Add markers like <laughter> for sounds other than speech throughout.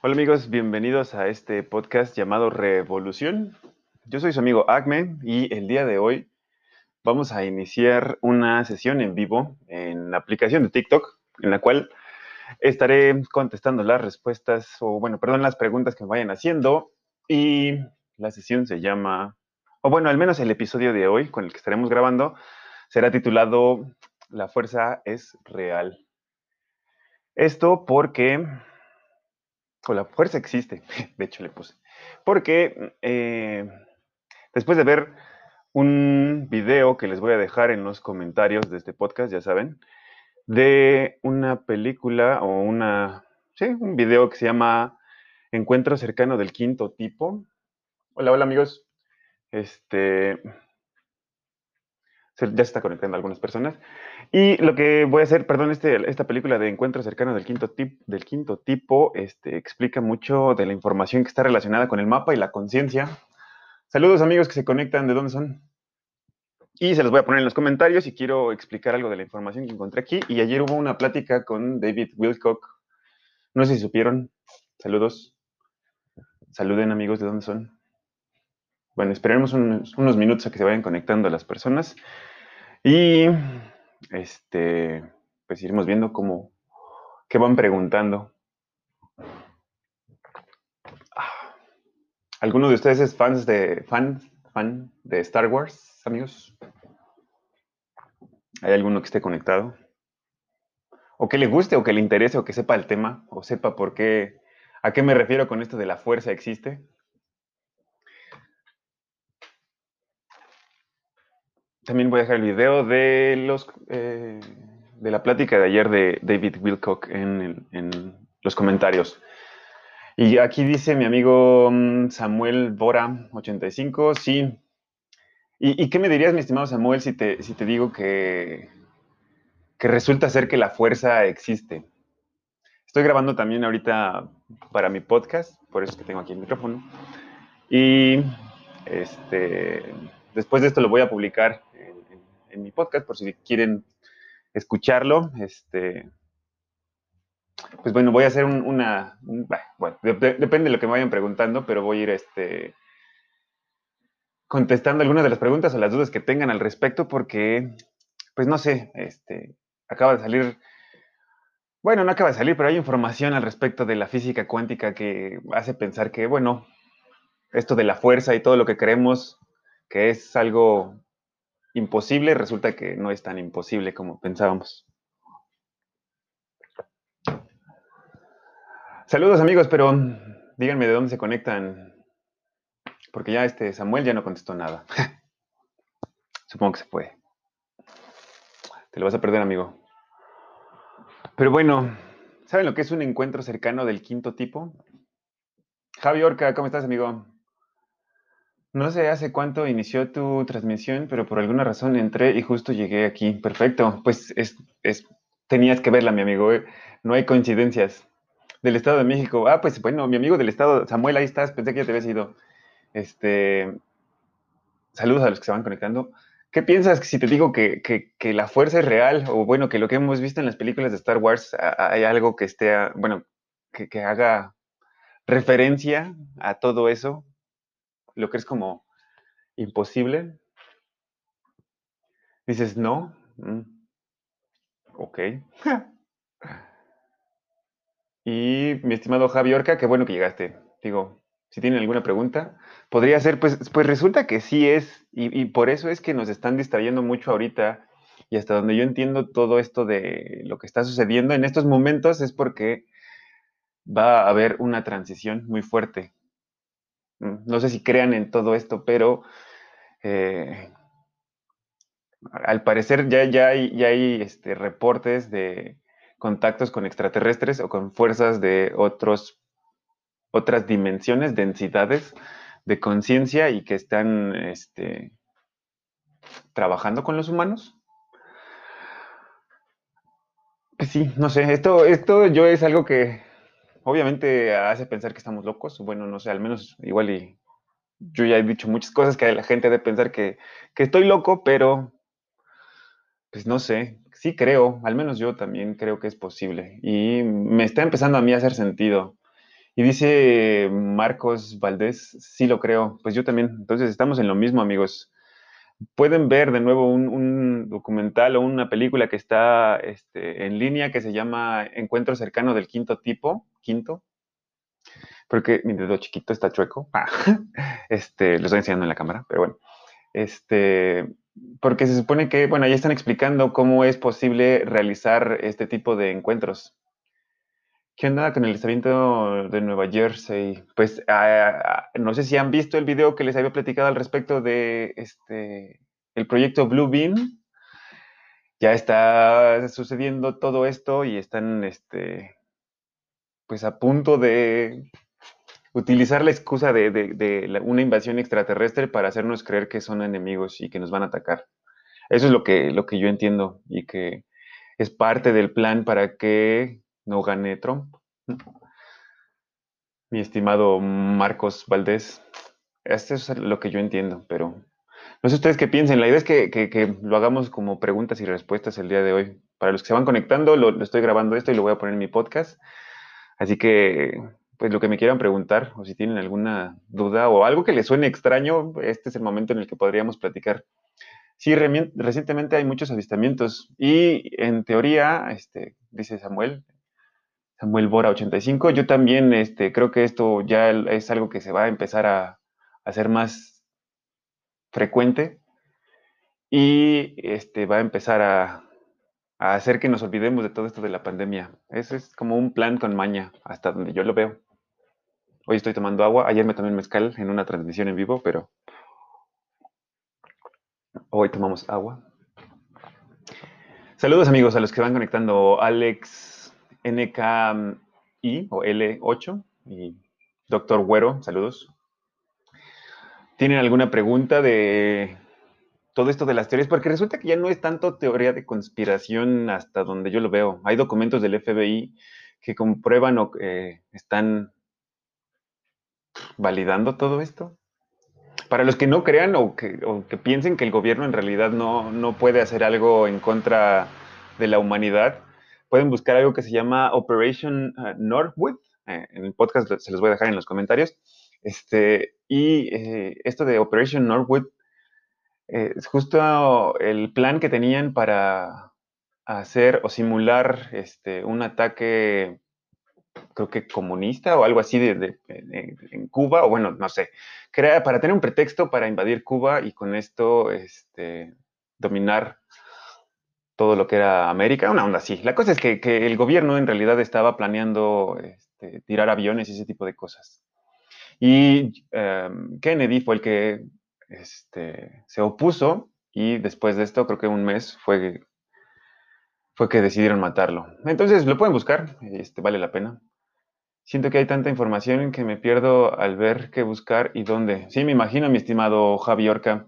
Hola amigos, bienvenidos a este podcast llamado Revolución. Yo soy su amigo Acme y el día de hoy vamos a iniciar una sesión en vivo en la aplicación de TikTok en la cual estaré contestando las respuestas o bueno, perdón, las preguntas que me vayan haciendo y la sesión se llama, o bueno, al menos el episodio de hoy con el que estaremos grabando será titulado La fuerza es real. Esto porque la fuerza existe, <laughs> de hecho le puse, porque eh, después de ver un video que les voy a dejar en los comentarios de este podcast, ya saben, de una película o una, sí, un video que se llama Encuentro cercano del quinto tipo. Hola, hola amigos. Este, ya se está conectando algunas personas. Y lo que voy a hacer, perdón, este, esta película de Encuentro cercano del quinto, tip, del quinto tipo este, explica mucho de la información que está relacionada con el mapa y la conciencia. Saludos amigos que se conectan, ¿de dónde son? Y se los voy a poner en los comentarios y quiero explicar algo de la información que encontré aquí. Y ayer hubo una plática con David Wilcock. No sé si supieron. Saludos. Saluden amigos, ¿de dónde son? Bueno, esperemos unos, unos minutos a que se vayan conectando las personas. Y este, pues iremos viendo cómo, qué van preguntando. Ah, ¿Alguno de ustedes es fans de, fan, fan de Star Wars, amigos? ¿Hay alguno que esté conectado? O que le guste, o que le interese, o que sepa el tema, o sepa por qué, a qué me refiero con esto de la fuerza existe. También voy a dejar el video eh, de la plática de ayer de David Wilcock en, los comentarios. Y aquí dice mi amigo mm, Samuel Bora, 85, sí. ¿Y, qué me dirías, mi estimado Samuel, si te, digo que, que resulta ser que la fuerza existe? Estoy grabando también ahorita para mi podcast, por eso es que tengo aquí el micrófono. Y este, después de esto lo voy a publicar mi podcast, por si quieren escucharlo. Este, pues bueno, voy a hacer una, bueno, depende de lo que me vayan preguntando, pero voy a ir este, contestando algunas de las preguntas o las dudas que tengan al respecto, porque, pues no sé, este, acaba de salir, bueno, no acaba de salir, pero hay información al respecto de la física cuántica que hace pensar que, bueno, esto de la fuerza y todo lo que creemos que es algo imposible, resulta que no es tan imposible como pensábamos. Saludos amigos, pero díganme de dónde se conectan, porque ya este Samuel ya no contestó nada. <laughs> Supongo que se fue. Te lo vas a perder, amigo. Pero bueno, ¿saben lo que es un encuentro cercano del quinto tipo? Javi Orca, ¿cómo estás, amigo? No sé hace cuánto inició tu transmisión, pero por alguna razón entré y justo llegué aquí. Perfecto. Pues es, tenías que verla, mi amigo. ¿eh? No hay coincidencias. Del Estado de México. Ah, pues bueno, mi amigo del Estado, Samuel, ahí estás. Pensé que ya te habías ido. Este, saludos a los que se van conectando. ¿Qué piensas si te digo que, la fuerza es real? O bueno, que lo que hemos visto en las películas de Star Wars, hay algo que esté, bueno, que, que haga referencia a todo eso lo que es como imposible, dices, no, mm, ok. y mi estimado Javi Orca, qué bueno que llegaste. Digo, si tienen alguna pregunta, podría ser, pues, pues resulta que sí es, y, y por eso es que nos están distrayendo mucho ahorita, y hasta donde yo entiendo todo esto de lo que está sucediendo en estos momentos es porque va a haber una transición muy fuerte no sé si crean en todo esto, pero eh, al parecer ya, ya hay, ya hay este, reportes de contactos con extraterrestres o con fuerzas de otros, otras dimensiones, densidades de conciencia y que están este, trabajando con los humanos. Sí, no sé, esto, esto yo es algo que obviamente hace pensar que estamos locos. Bueno, no sé, al menos igual y yo ya he dicho muchas cosas que la gente debe pensar que, estoy loco, pero pues no sé, sí creo, al menos yo también creo que es posible. Y me está empezando a mí a hacer sentido. Y dice Marcos Valdés, sí lo creo, pues yo también. Entonces estamos en lo mismo, amigos. Pueden ver de nuevo un, documental o una película que está este, en línea que se llama Encuentro cercano del quinto tipo, quinto, porque mi dedo chiquito está chueco. Ah, <laughs> este, lo estoy enseñando en la cámara, pero bueno. Este, porque se supone que, bueno, ya están explicando cómo es posible realizar este tipo de encuentros. ¿Qué onda con el estamiento de Nueva Jersey? Pues ah, no sé si han visto el video que les había platicado al respecto de este el proyecto Blue Beam. Ya está sucediendo todo esto y están este pues a punto de utilizar la excusa de, una invasión extraterrestre para hacernos creer que son enemigos y que nos van a atacar. Eso es lo que, lo que yo entiendo y que es parte del plan para que no gane Trump. Mi estimado Marcos Valdés, esto es lo que yo entiendo, pero no sé ustedes qué piensen. La idea es que, lo hagamos como preguntas y respuestas el día de hoy. Para los que se van conectando, lo estoy grabando esto y lo voy a poner en mi podcast. Así que pues lo que me quieran preguntar o si tienen alguna duda o algo que les suene extraño, este es el momento en el que podríamos platicar. Sí, recientemente hay muchos avistamientos y en teoría, este, dice Samuel, Samuel Bora 85, yo también este, creo que esto ya es algo que se va a empezar a, hacer más frecuente y este, va a empezar a, a hacer que nos olvidemos de todo esto de la pandemia. Ese es como un plan con maña, hasta donde yo lo veo. Hoy estoy tomando agua. Ayer me tomé mezcal en una transmisión en vivo, pero hoy tomamos agua. Saludos amigos a los que van conectando. Alex NKI o L8 y Doctor Güero, saludos. ¿Tienen alguna pregunta de todo esto de las teorías? Porque resulta que ya no es tanto teoría de conspiración hasta donde yo lo veo. Hay documentos del FBI que comprueban o eh, están validando todo esto? Para los que no crean o que, piensen que el gobierno en realidad no, puede hacer algo en contra de la humanidad, pueden buscar algo que se llama Operation uh, Northwood. Eh, en el podcast se los voy a dejar en los comentarios. Este, y eh, esto de Operation Northwood eh, justo el plan que tenían para hacer o simular este, un ataque creo que comunista o algo así de, en Cuba, o bueno, no sé, para tener un pretexto para invadir Cuba y con esto este, dominar todo lo que era América, una onda así. La cosa es que, el gobierno en realidad estaba planeando este, tirar aviones y ese tipo de cosas. Y em, Kennedy fue el que este, se opuso y después de esto, creo que un mes, fue fue que decidieron matarlo. Entonces lo pueden buscar, este, vale la pena. Siento que hay tanta información que me pierdo al ver qué buscar y dónde. Sí, me imagino, mi estimado Javi Orca.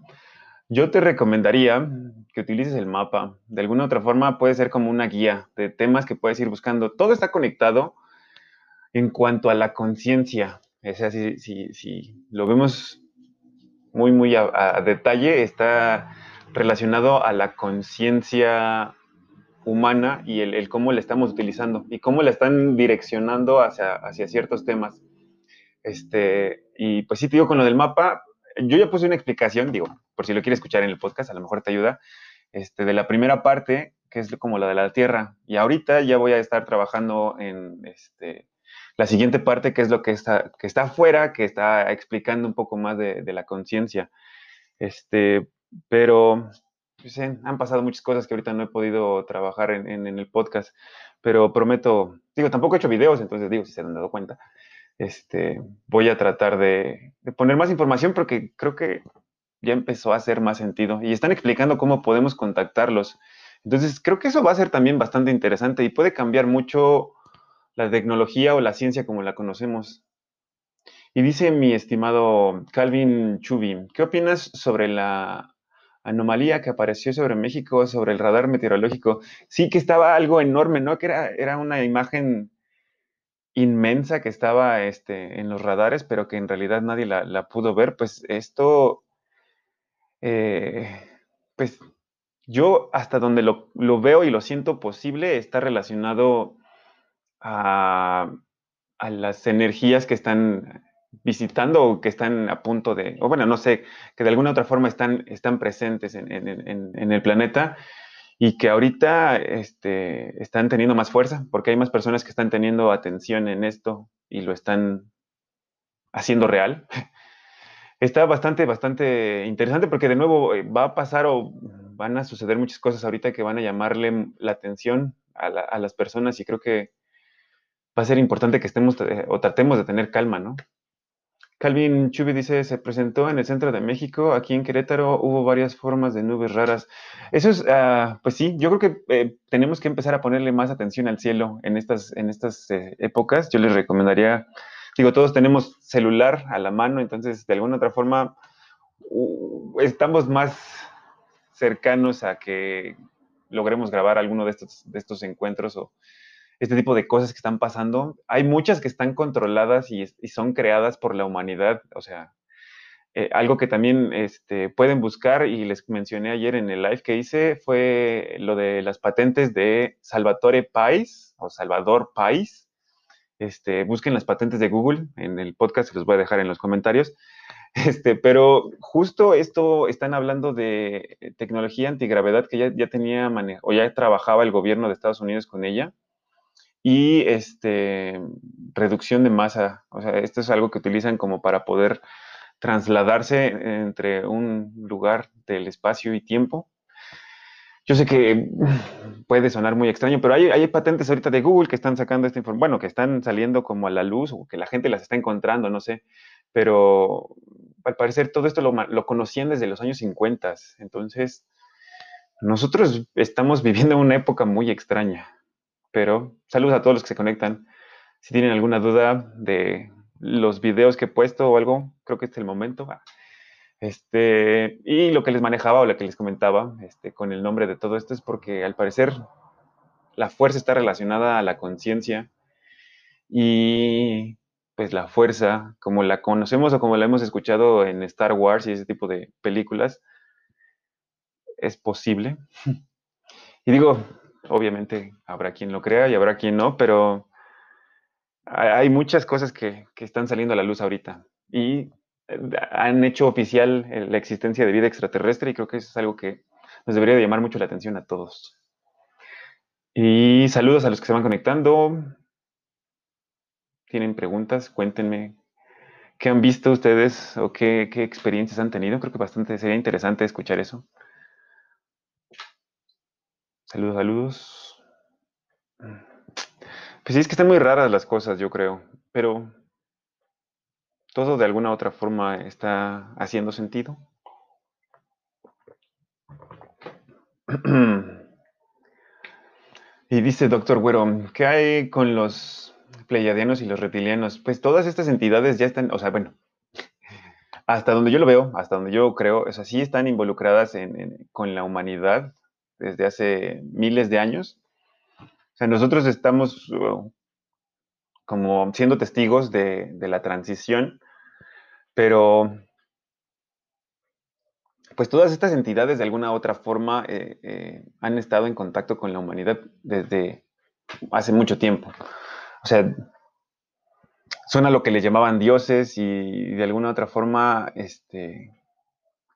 Yo te recomendaría que utilices el mapa. De alguna otra forma puede ser como una guía de temas que puedes ir buscando. Todo está conectado en cuanto a la conciencia. O sea, si, si, lo vemos muy, muy a detalle, está relacionado a la conciencia humana y el, cómo la estamos utilizando y cómo la están direccionando hacia, hacia ciertos temas. Este, y pues sí, te digo, con lo del mapa, yo ya puse una explicación, digo, por si lo quieres escuchar en el podcast, a lo mejor te ayuda, este, de la primera parte, que es como la de la Tierra. Y ahorita ya voy a estar trabajando en este, la siguiente parte, que es lo que está, que está afuera, que está explicando un poco más de, de la conciencia. Este, pero pues, han pasado muchas cosas que ahorita no he podido trabajar en, el podcast, pero prometo, digo, tampoco he hecho videos, entonces digo, si se han dado cuenta, este, voy a tratar de, poner más información porque creo que ya empezó a hacer más sentido y están explicando cómo podemos contactarlos. Entonces, creo que eso va a ser también bastante interesante y puede cambiar mucho la tecnología o la ciencia como la conocemos. Y dice mi estimado Calvin Chubi, ¿qué opinas sobre la anomalía que apareció sobre México, sobre el radar meteorológico, sí que estaba algo enorme, ¿no? Que era, era una imagen inmensa que estaba este, en los radares, pero que en realidad nadie la, pudo ver, pues esto, eh, pues yo hasta donde lo, lo, veo y lo siento posible está relacionado a, las energías que están visitando o que están a punto de, o bueno, no sé, que de alguna otra forma están, están presentes en, el planeta y que ahorita este, están teniendo más fuerza, porque hay más personas que están teniendo atención en esto y lo están haciendo real. <laughs> Está bastante, bastante interesante porque de nuevo eh, va a pasar o van a suceder muchas cosas ahorita que van a llamarle la atención a las personas y creo que va a ser importante que estemos eh, o tratemos de tener calma, ¿no? Calvin Chubi dice, se presentó en el centro de México, aquí en Querétaro hubo varias formas de nubes raras. Eso es, ah, pues sí, yo creo que eh, tenemos que empezar a ponerle más atención al cielo en estas, en estas eh, épocas. Yo les recomendaría, digo, todos tenemos celular a la mano, entonces de alguna otra forma estamos más cercanos a que logremos grabar alguno de estos, de estos encuentros o este tipo de cosas que están pasando. Hay muchas que están controladas y, son creadas por la humanidad. O sea, eh, algo que también este, pueden buscar y les mencioné ayer en el live que hice fue lo de las patentes de Salvatore Pais o Salvador Pais. Este, busquen las patentes de Google en el podcast, se los voy a dejar en los comentarios. <laughs> Este, pero justo esto están hablando de tecnología antigravedad que ya, ya tenía o ya trabajaba el gobierno de Estados Unidos con ella y este, reducción de masa. O sea, esto es algo que utilizan como para poder trasladarse entre un lugar del espacio y tiempo. Yo sé que <laughs> puede sonar muy extraño, pero hay, hay patentes ahorita de Google que están sacando esta información, bueno, que están saliendo como a la luz o que la gente las está encontrando, no sé, pero al parecer todo esto lo, lo conocían desde los años 50, entonces nosotros estamos <laughs> viviendo una época muy extraña. Pero saludos a todos los que se conectan. Si tienen alguna duda de los videos que he puesto o algo, creo que este es el momento. Ah, este, y lo que les manejaba o lo que les comentaba este, con el nombre de todo esto es porque al parecer la fuerza está relacionada a la conciencia y pues la fuerza, como la conocemos o como la hemos escuchado en Star Wars y ese tipo de películas, es posible. <laughs> Y digo, obviamente habrá quien lo crea y habrá quien no, pero hay muchas cosas que, están saliendo a la luz ahorita y eh, han hecho oficial eh, la existencia de vida extraterrestre y creo que eso es algo que nos debería de llamar mucho la atención a todos. Y saludos a los que se van conectando. ¿Tienen preguntas? Cuéntenme qué han visto ustedes o qué, qué experiencias han tenido. Creo que bastante sería interesante escuchar eso. Saludos, saludos. Pues sí, es que están muy raras las cosas, yo creo, pero todo de alguna otra forma está haciendo sentido. Y dice doctor Güero, ¿qué hay con los pleiadianos y los reptilianos? Pues todas estas entidades ya están, o sea, bueno, hasta donde yo lo veo, hasta donde yo creo, o sea, sí están involucradas con la humanidad desde hace miles de años. O sea, nosotros estamos uh, como siendo testigos de, la transición, pero pues todas estas entidades de alguna u otra forma eh, eh, han estado en contacto con la humanidad desde hace mucho tiempo. O sea, son a lo que le llamaban dioses y de alguna u otra forma este,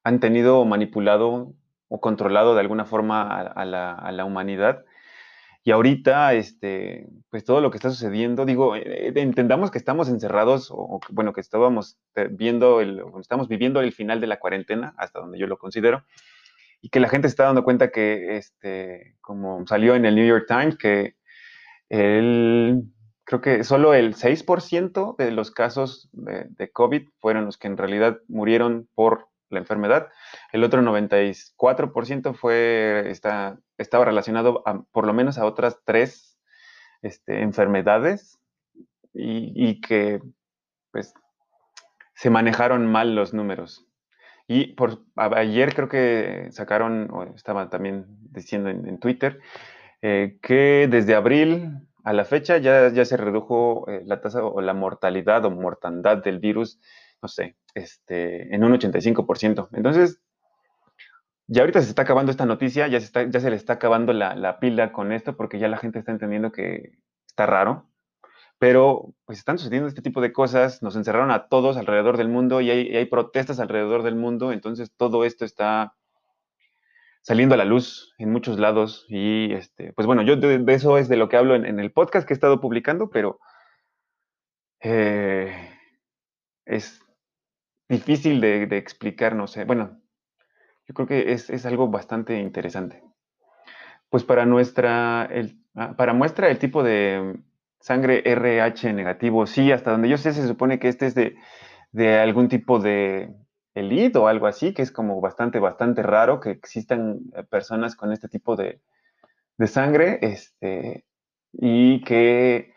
han tenido manipulado o controlado de alguna forma a, la, humanidad. Y ahorita, este, pues todo lo que está sucediendo, digo, eh, entendamos que estamos encerrados, o, bueno, que estábamos viendo, el, estamos viviendo el final de la cuarentena, hasta donde yo lo considero, y que la gente está dando cuenta que, este, como salió en el New York Times, que el, creo que solo el 6% de los casos de, de COVID fueron los que en realidad murieron por la enfermedad. El otro 94% fue, está, estaba relacionado por lo menos a otras tres este, enfermedades y, que pues se manejaron mal los números. Y por, ayer creo que sacaron, o estaba también diciendo en, Twitter, eh, que desde abril a la fecha ya, ya se redujo eh, la tasa o la mortalidad o mortandad del virus no sé, este, en un 85%. Entonces, ya ahorita se está acabando esta noticia, ya se, está, ya se le está acabando la, pila con esto porque ya la gente está entendiendo que está raro. pero pues están sucediendo este tipo de cosas, nos encerraron a todos alrededor del mundo y hay, protestas alrededor del mundo, entonces todo esto está saliendo a la luz en muchos lados y este, pues bueno, yo de, eso es de lo que hablo en, el podcast que he estado publicando, pero eh, es difícil de, explicar, no sé, bueno, yo creo que es, es algo bastante interesante. Pues para nuestra, el, ah, para muestra el tipo de sangre RH negativo, sí, hasta donde yo sé se supone que este es de, algún tipo de elite o algo así, que es como bastante, bastante raro que existan eh, personas con este tipo de, sangre, este, y que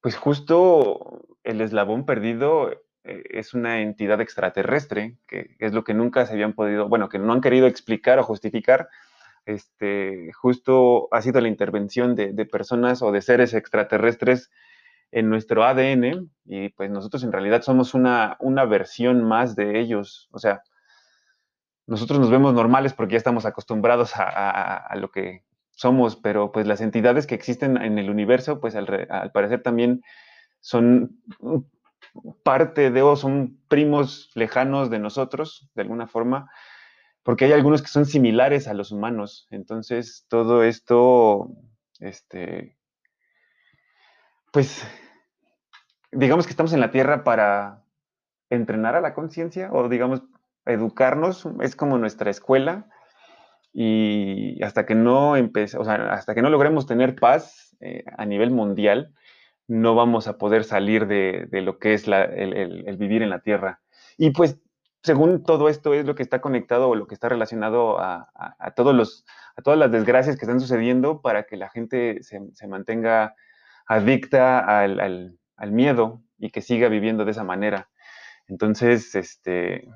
pues justo el eslabón perdido eh, es una entidad extraterrestre, que es lo que nunca se habían podido, bueno, que no han querido explicar o justificar, este, justo ha sido la intervención de, personas o de seres extraterrestres en nuestro ADN y pues nosotros en realidad somos una, una versión más de ellos. O sea, nosotros nos vemos normales porque ya estamos acostumbrados a, lo que somos, pero pues las entidades que existen en el universo, pues al, al parecer también son parte de o son primos lejanos de nosotros, de alguna forma, porque hay algunos que son similares a los humanos. Entonces, todo esto, este, pues, digamos que estamos en la Tierra para entrenar a la conciencia o, digamos, educarnos, es como nuestra escuela. Y hasta que no empiece, o sea, hasta que no logremos tener paz eh, a nivel mundial, no vamos a poder salir de, lo que es el, vivir en la Tierra. Y pues según todo esto es lo que está conectado o lo que está relacionado a, todos los, a todas las desgracias que están sucediendo para que la gente se, mantenga adicta al, miedo y que siga viviendo de esa manera. Entonces, este,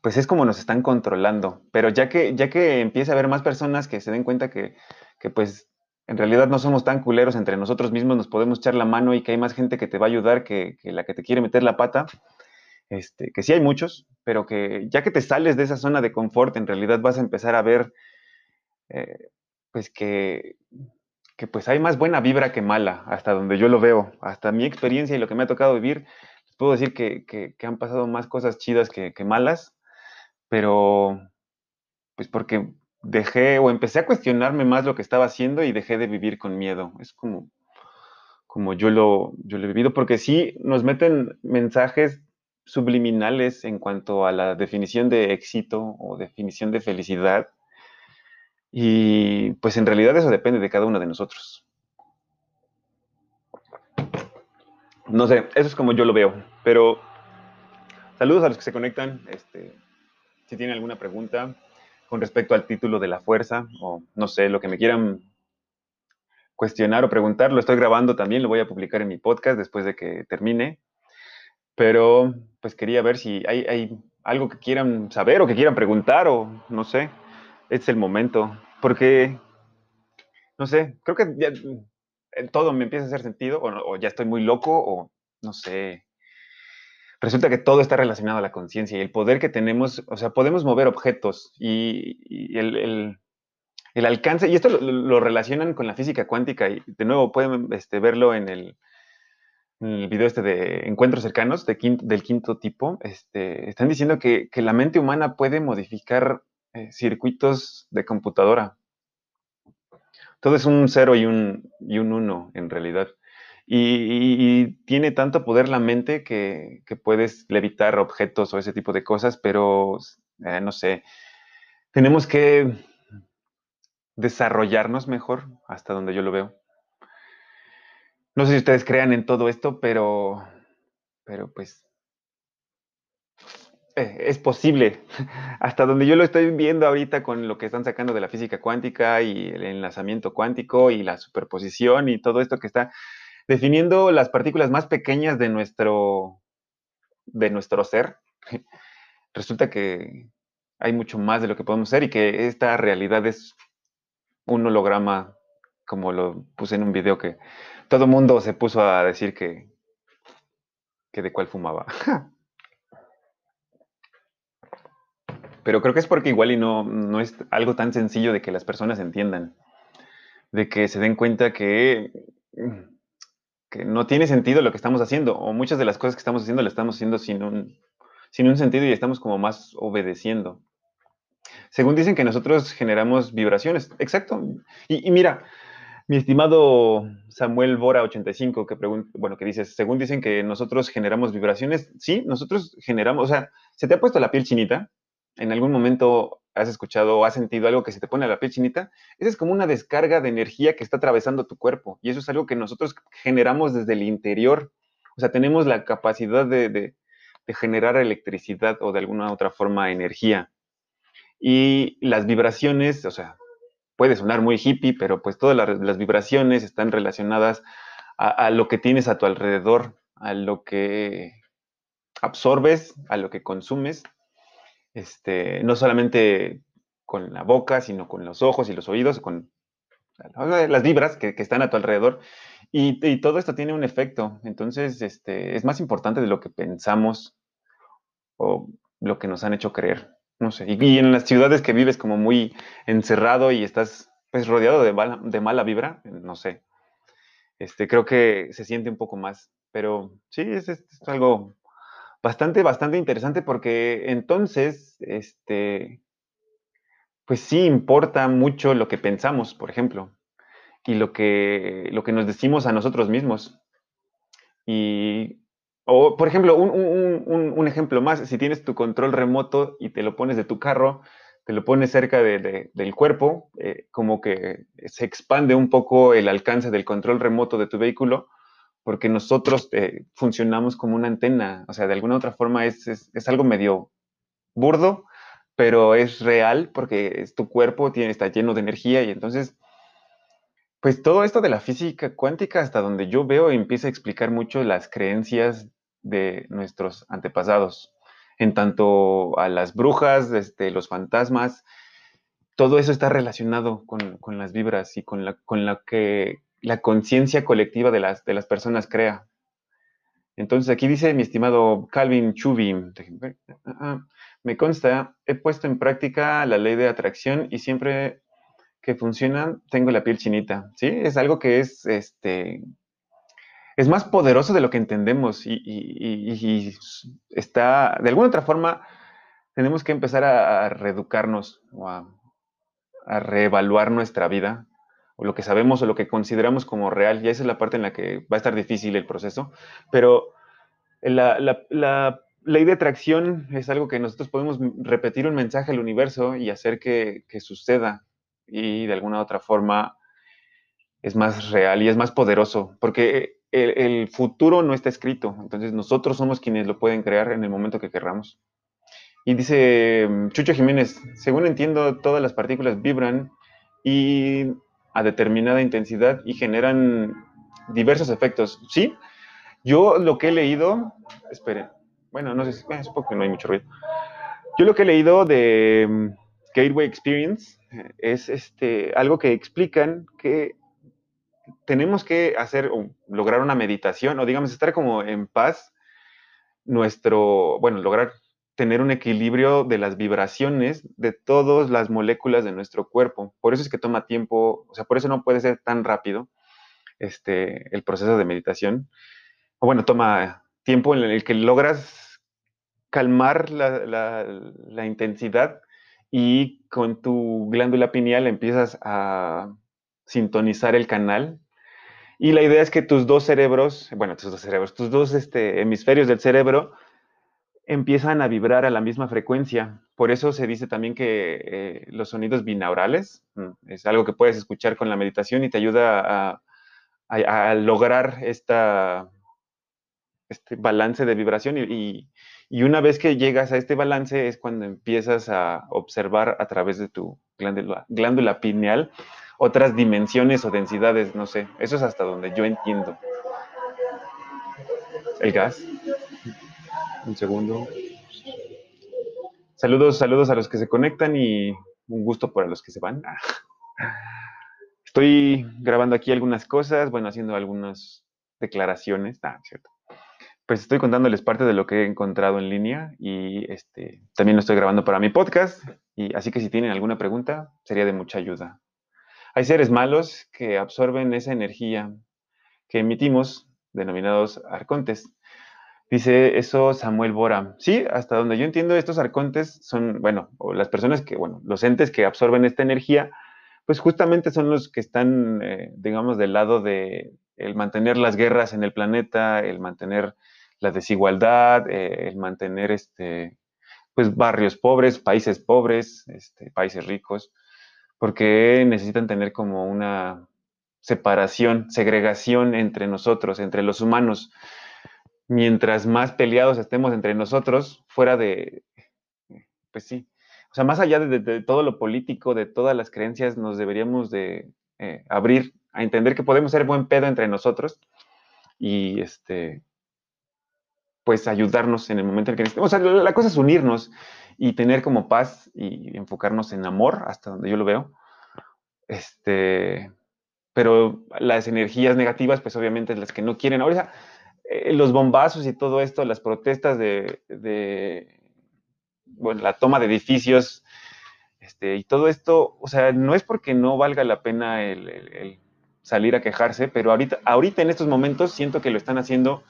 pues es como nos están controlando. Pero ya que, ya que empieza a haber más personas que se den cuenta que, pues en realidad no somos tan culeros entre nosotros mismos, nos podemos echar la mano y que hay más gente que te va a ayudar que, la que te quiere meter la pata, este, que sí hay muchos, pero que ya que te sales de esa zona de confort, en realidad vas a empezar a ver, eh, pues que, pues hay más buena vibra que mala, hasta donde yo lo veo, hasta mi experiencia y lo que me ha tocado vivir, puedo decir que, que, han pasado más cosas chidas que malas, pero pues porque dejé o empecé a cuestionarme más lo que estaba haciendo y dejé de vivir con miedo. Es como, como yo, lo, yo lo he vivido, porque sí nos meten mensajes subliminales en cuanto a la definición de éxito o definición de felicidad. Y pues en realidad eso depende de cada uno de nosotros. No sé, eso es como yo lo veo. Pero saludos a los que se conectan. Este, si tienen alguna pregunta con respecto al título de la fuerza o no sé, lo que me quieran cuestionar o preguntar, lo estoy grabando también, lo voy a publicar en mi podcast después de que termine. Pero pues quería ver si hay, algo que quieran saber o que quieran preguntar o no sé. Es el momento. Porque, no sé, creo que ya eh, todo me empieza a hacer sentido o, ya estoy muy loco o no sé. Resulta que todo está relacionado a la conciencia y el poder que tenemos, o sea, podemos mover objetos y, el, alcance, y esto lo, relacionan con la física cuántica y de nuevo pueden este, verlo en el, el video este de encuentros cercanos del quinto tipo, este, están diciendo que, la mente humana puede modificar eh, circuitos de computadora. Todo es un cero y un, y un uno en realidad. Y, tiene tanto poder la mente que, puedes levitar objetos o ese tipo de cosas, pero eh, no sé, tenemos que desarrollarnos mejor hasta donde yo lo veo. No sé si ustedes crean en todo esto, pero, pero pues eh, es posible. <laughs> Hasta donde yo lo estoy viendo ahorita con lo que están sacando de la física cuántica y el enlazamiento cuántico y la superposición y todo esto que está definiendo las partículas más pequeñas de nuestro, de nuestro ser. <laughs> Resulta que hay mucho más de lo que podemos ser y que esta realidad es un holograma, como lo puse en un video que todo mundo se puso a decir que, que de cuál fumaba. <laughs> Pero creo que es porque igual y no, no es algo tan sencillo de que las personas entiendan. De que se den cuenta que que no tiene sentido lo que estamos haciendo, o muchas de las cosas que estamos haciendo las estamos haciendo sin un, sin un sentido y estamos como más obedeciendo. Según dicen que nosotros generamos vibraciones. Exacto. Y, mira, mi estimado Samuel Bora 85 que bueno, que dices, según dicen que nosotros generamos vibraciones, sí, nosotros generamos, o sea, ¿se te ha puesto la piel chinita? ¿En algún momento has escuchado o has sentido algo que se te pone a la piel chinita? Esa es como una descarga de energía que está atravesando tu cuerpo y eso es algo que nosotros generamos desde el interior. O sea, tenemos la capacidad de, de generar electricidad o de alguna otra forma energía. Y las vibraciones, o sea, puede sonar muy hippie, pero pues todas las, vibraciones están relacionadas a, lo que tienes a tu alrededor, a lo que absorbes, a lo que consumes, este, no solamente con la boca, sino con los ojos y los oídos, con las vibras que, están a tu alrededor. Y, todo esto tiene un efecto. Entonces, este, es más importante de lo que pensamos o lo que nos han hecho creer no sé, y, en las ciudades que vives como muy encerrado y estás pues rodeado de mala, de mala vibra, no sé, este, creo que se siente un poco más, pero sí, es, algo bastante, bastante interesante porque entonces, este, pues sí importa mucho lo que pensamos, por ejemplo, y lo que, lo que nos decimos a nosotros mismos. Y o, por ejemplo, un, ejemplo más, si tienes tu control remoto y te lo pones de tu carro, te lo pones cerca del cuerpo, eh, como que se expande un poco el alcance del control remoto de tu vehículo, porque nosotros eh, funcionamos como una antena, o sea, de alguna otra forma es, es, algo medio burdo, pero es real porque es tu cuerpo tiene, está lleno de energía y entonces pues todo esto de la física cuántica, hasta donde yo veo, empieza a explicar mucho las creencias de nuestros antepasados, en tanto a las brujas, este, los fantasmas, todo eso está relacionado con, las vibras y con la, con la que la conciencia colectiva de las, de las personas crea. Entonces aquí dice mi estimado Calvin Chubi, ah, ah, me consta, he puesto en práctica la ley de atracción y siempre que funcionan, tengo la piel chinita, ¿sí? Es algo que es, este, es más poderoso de lo que entendemos y, está, de alguna otra forma, tenemos que empezar a, reeducarnos o a, reevaluar nuestra vida o lo que sabemos o lo que consideramos como real. Y esa es la parte en la que va a estar difícil el proceso, pero la, la ley de atracción es algo que nosotros podemos repetir un mensaje al universo y hacer que, que suceda y de alguna otra forma es más real y es más poderoso, porque el, futuro no está escrito, entonces nosotros somos quienes lo pueden crear en el momento que querramos. Y dice mm, Chucho Jiménez, según entiendo, todas las partículas vibran y a determinada intensidad y generan diversos efectos. Sí, yo lo que he leído, esperen, bueno, no sé, si, es porque no hay mucho ruido. Yo lo que he leído de mm, Gateway Experience es este, algo que explican que tenemos que hacer o lograr una meditación o digamos estar como en paz, nuestro, bueno, lograr tener un equilibrio de las vibraciones de todas las moléculas de nuestro cuerpo. Por eso es que toma tiempo, o sea, por eso no puede ser tan rápido este, el proceso de meditación. O bueno, toma tiempo en el que logras calmar la, la intensidad y con tu glándula pineal empiezas a sintonizar el canal. Y la idea es que tus dos cerebros, bueno, tus dos cerebros, tus dos este, hemisferios del cerebro empiezan a vibrar a la misma frecuencia. Por eso se dice también que eh, los sonidos binaurales mm, es algo que puedes escuchar con la meditación y te ayuda a, lograr esta, este balance de vibración y, y una vez que llegas a este balance es cuando empiezas a observar a través de tu glándula, pineal otras dimensiones o densidades, no sé. Eso es hasta donde yo entiendo. El gas. Un segundo. Saludos, saludos a los que se conectan y un gusto para los que se van. <laughs> Estoy grabando aquí algunas cosas, bueno, haciendo algunas declaraciones. Ah, cierto pues estoy contándoles parte de lo que he encontrado en línea y este, también lo estoy grabando para mi podcast. Y así que si tienen alguna pregunta, sería de mucha ayuda. Hay seres malos que absorben esa energía que emitimos denominados arcontes. Dice eso Samuel Bora. Sí, hasta donde yo entiendo, estos arcontes son, bueno, las personas que, bueno, los entes que absorben esta energía, pues justamente son los que están, eh, digamos, del lado de el mantener las guerras en el planeta, el mantener la desigualdad, eh, el mantener este, pues barrios pobres, países pobres, este, países ricos, porque necesitan tener como una separación, segregación entre nosotros, entre los humanos. Mientras más peleados estemos entre nosotros, fuera de, pues sí, o sea, más allá de, todo lo político, de todas las creencias, nos deberíamos de eh, abrir a entender que podemos ser buen pedo entre nosotros y este, pues ayudarnos en el momento en que necesitemos. O sea, la cosa es unirnos y tener como paz y enfocarnos en amor, hasta donde yo lo veo. Este, pero las energías negativas, pues obviamente las que no quieren. Ahora, eh, los bombazos y todo esto, las protestas de, bueno, la toma de edificios, este, y todo esto, o sea, no es porque no valga la pena el, salir a quejarse, pero ahorita, ahorita en estos momentos siento que lo están haciendo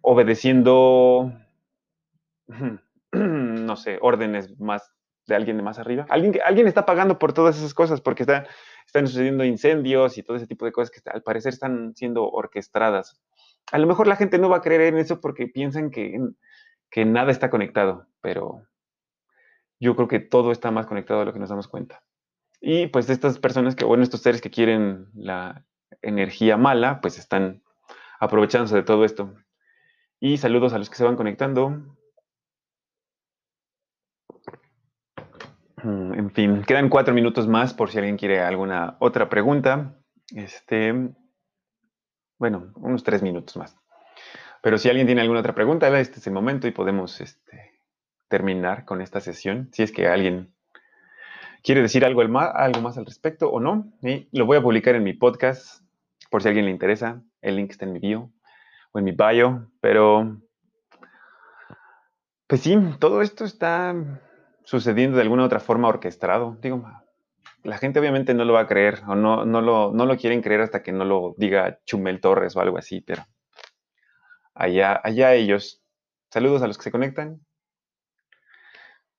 obedeciendo, <clears throat> no sé, órdenes más de alguien de más arriba. Alguien, alguien está pagando por todas esas cosas porque está, están sucediendo incendios y todo ese tipo de cosas que al parecer están siendo orquestadas. A lo mejor la gente no va a creer en eso porque piensan que, que nada está conectado, pero yo creo que todo está más conectado de lo que nos damos cuenta. Y pues estas personas que, bueno, estos seres que quieren la energía mala, pues están aprovechándose de todo esto. Y saludos a los que se van conectando. Mm, en fin, quedan cuatro minutos más por si alguien quiere alguna otra pregunta. Este, bueno, unos tres minutos más. Pero si alguien tiene alguna otra pregunta, este es el momento y podemos este, terminar con esta sesión. Si es que alguien quiere decir algo, algo más al respecto o no, lo voy a publicar en mi podcast por si a alguien le interesa. El link está en mi bio o en mi bio, pero pues sí, todo esto está sucediendo de alguna otra forma orquestado. Digo, la gente obviamente no lo va a creer o no, no, lo, no lo quieren creer hasta que no lo diga Chumel Torres o algo así, pero allá, allá ellos. Saludos a los que se conectan.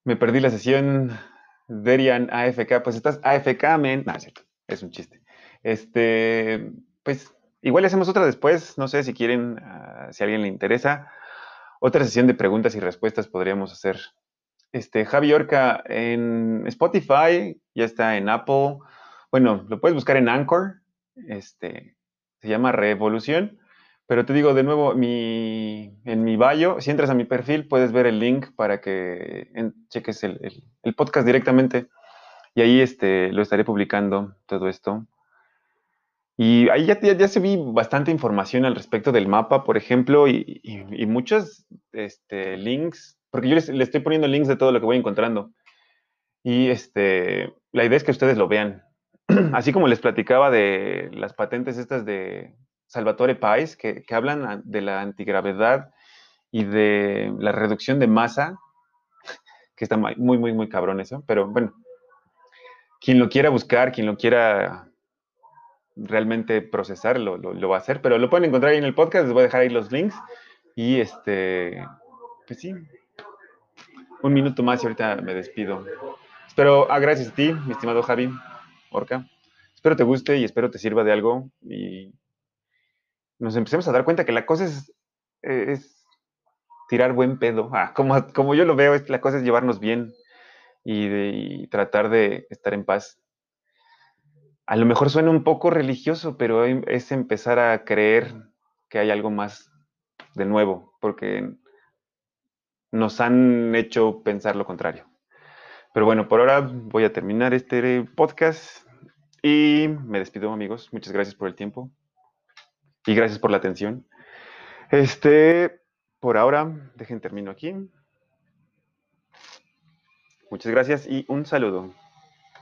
Me perdí la sesión. Derian AFK, pues estás AFK, men. No, es cierto, es un chiste. Este, pues Igual hacemos otra después, no sé si quieren, ah, si a alguien le interesa. Otra sesión de preguntas y respuestas podríamos hacer. Este, Javi Orca en Spotify, ya está en Apple. Bueno, lo puedes buscar en Anchor. Este, se llama Revolución. Pero te digo de nuevo, mi, en mi bio, si entras a mi perfil, puedes ver el link para que cheques el, el, podcast directamente. Y ahí este, lo estaré publicando todo esto. Y ahí ya, ya, se vi bastante información al respecto del mapa, por ejemplo, y, muchos este, links, porque yo les, estoy poniendo links de todo lo que voy encontrando. Y este, la idea es que ustedes lo vean. <clears throat> Así como les platicaba de las patentes estas de Salvatore Pais, que, que hablan de la antigravedad y de la reducción de masa, que está muy, muy, muy cabrón eso, pero bueno, quien lo quiera buscar, quien lo quiera realmente procesar, lo, va a hacer, pero lo pueden encontrar ahí en el podcast, les voy a dejar ahí los links. Y este, pues sí, un minuto más y ahorita me despido. Espero, ah, gracias a ti, mi estimado Javi Orca. Espero te guste y espero te sirva de algo y nos empecemos a dar cuenta que la cosa es, es tirar buen pedo. Ah, como, como yo lo veo, la cosa es llevarnos bien y, y tratar de estar en paz a lo mejor suena un poco religioso, pero es empezar a creer que hay algo más de nuevo, porque nos han hecho pensar lo contrario. Pero bueno, por ahora voy a terminar este podcast y me despido amigos. Muchas gracias por el tiempo y gracias por la atención. Este, por ahora, dejen termino aquí. Muchas gracias y un saludo.